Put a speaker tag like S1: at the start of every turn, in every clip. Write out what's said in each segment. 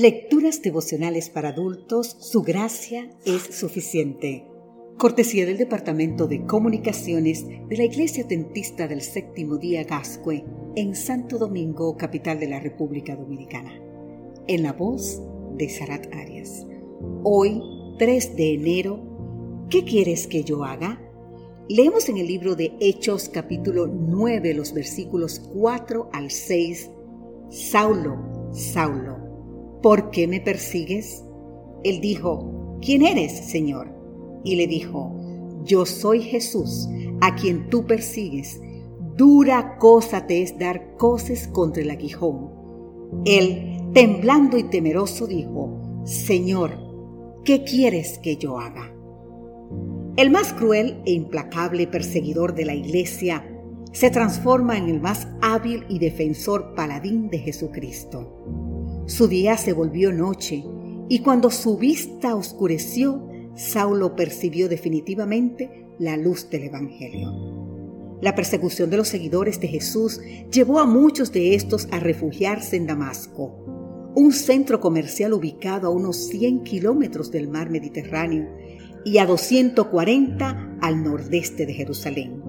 S1: Lecturas devocionales para adultos, su gracia es suficiente. Cortesía del Departamento de Comunicaciones de la Iglesia Tentista del Séptimo Día Gascue en Santo Domingo, capital de la República Dominicana. En la voz de Sarat Arias. Hoy, 3 de enero, ¿qué quieres que yo haga? Leemos en el libro de Hechos capítulo 9 los versículos 4 al 6. Saulo, Saulo ¿por qué me persigues? Él dijo, ¿quién eres, Señor? Y le dijo, yo soy Jesús, a quien tú persigues. Dura cosa te es dar coces contra el aguijón. Él, temblando y temeroso, dijo, Señor, ¿qué quieres que yo haga? El más cruel e implacable perseguidor de la iglesia se transforma en el más hábil y defensor paladín de Jesucristo. Su día se volvió noche y cuando su vista oscureció, Saulo percibió definitivamente la luz del Evangelio. La persecución de los seguidores de Jesús llevó a muchos de estos a refugiarse en Damasco, un centro comercial ubicado a unos 100 kilómetros del mar Mediterráneo y a 240 al nordeste de Jerusalén,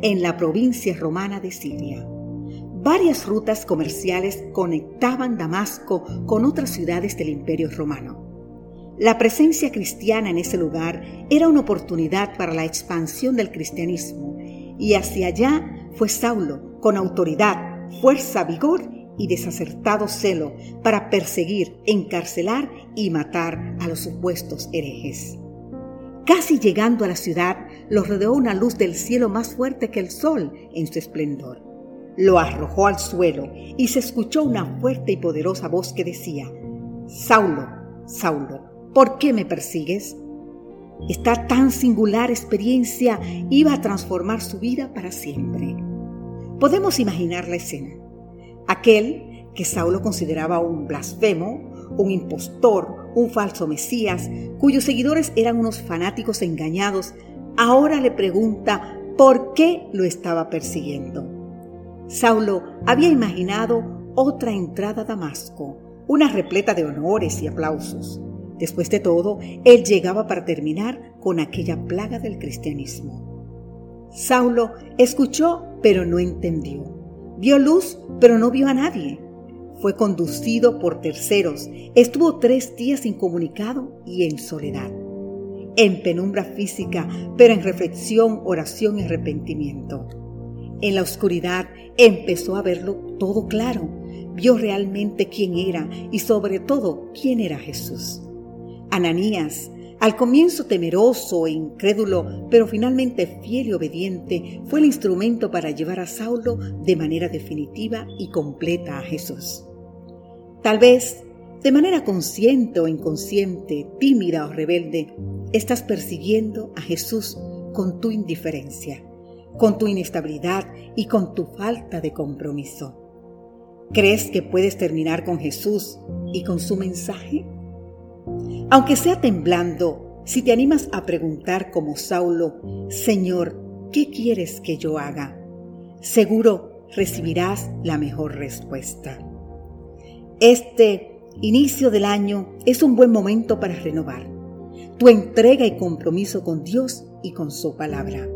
S1: en la provincia romana de Siria. Varias rutas comerciales conectaban Damasco con otras ciudades del Imperio Romano. La presencia cristiana en ese lugar era una oportunidad para la expansión del cristianismo y hacia allá fue Saulo con autoridad, fuerza, vigor y desacertado celo para perseguir, encarcelar y matar a los supuestos herejes. Casi llegando a la ciudad, los rodeó una luz del cielo más fuerte que el sol en su esplendor lo arrojó al suelo y se escuchó una fuerte y poderosa voz que decía, Saulo, Saulo, ¿por qué me persigues? Esta tan singular experiencia iba a transformar su vida para siempre. Podemos imaginar la escena. Aquel que Saulo consideraba un blasfemo, un impostor, un falso Mesías, cuyos seguidores eran unos fanáticos engañados, ahora le pregunta por qué lo estaba persiguiendo. Saulo había imaginado otra entrada a Damasco, una repleta de honores y aplausos. Después de todo, él llegaba para terminar con aquella plaga del cristianismo. Saulo escuchó, pero no entendió. Vio luz, pero no vio a nadie. Fue conducido por terceros. Estuvo tres días incomunicado y en soledad. En penumbra física, pero en reflexión, oración y arrepentimiento. En la oscuridad empezó a verlo todo claro. Vio realmente quién era y sobre todo quién era Jesús. Ananías, al comienzo temeroso e incrédulo, pero finalmente fiel y obediente, fue el instrumento para llevar a Saulo de manera definitiva y completa a Jesús. Tal vez, de manera consciente o inconsciente, tímida o rebelde, estás persiguiendo a Jesús con tu indiferencia con tu inestabilidad y con tu falta de compromiso. ¿Crees que puedes terminar con Jesús y con su mensaje? Aunque sea temblando, si te animas a preguntar como Saulo, Señor, ¿qué quieres que yo haga? Seguro recibirás la mejor respuesta. Este inicio del año es un buen momento para renovar tu entrega y compromiso con Dios y con su palabra.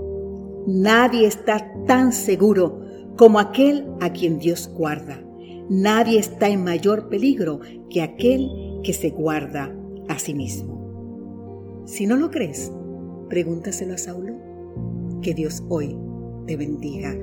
S1: Nadie está tan seguro como aquel a quien Dios guarda. Nadie está en mayor peligro que aquel que se guarda a sí mismo. Si no lo crees, pregúntaselo a Saulo. Que Dios hoy te bendiga.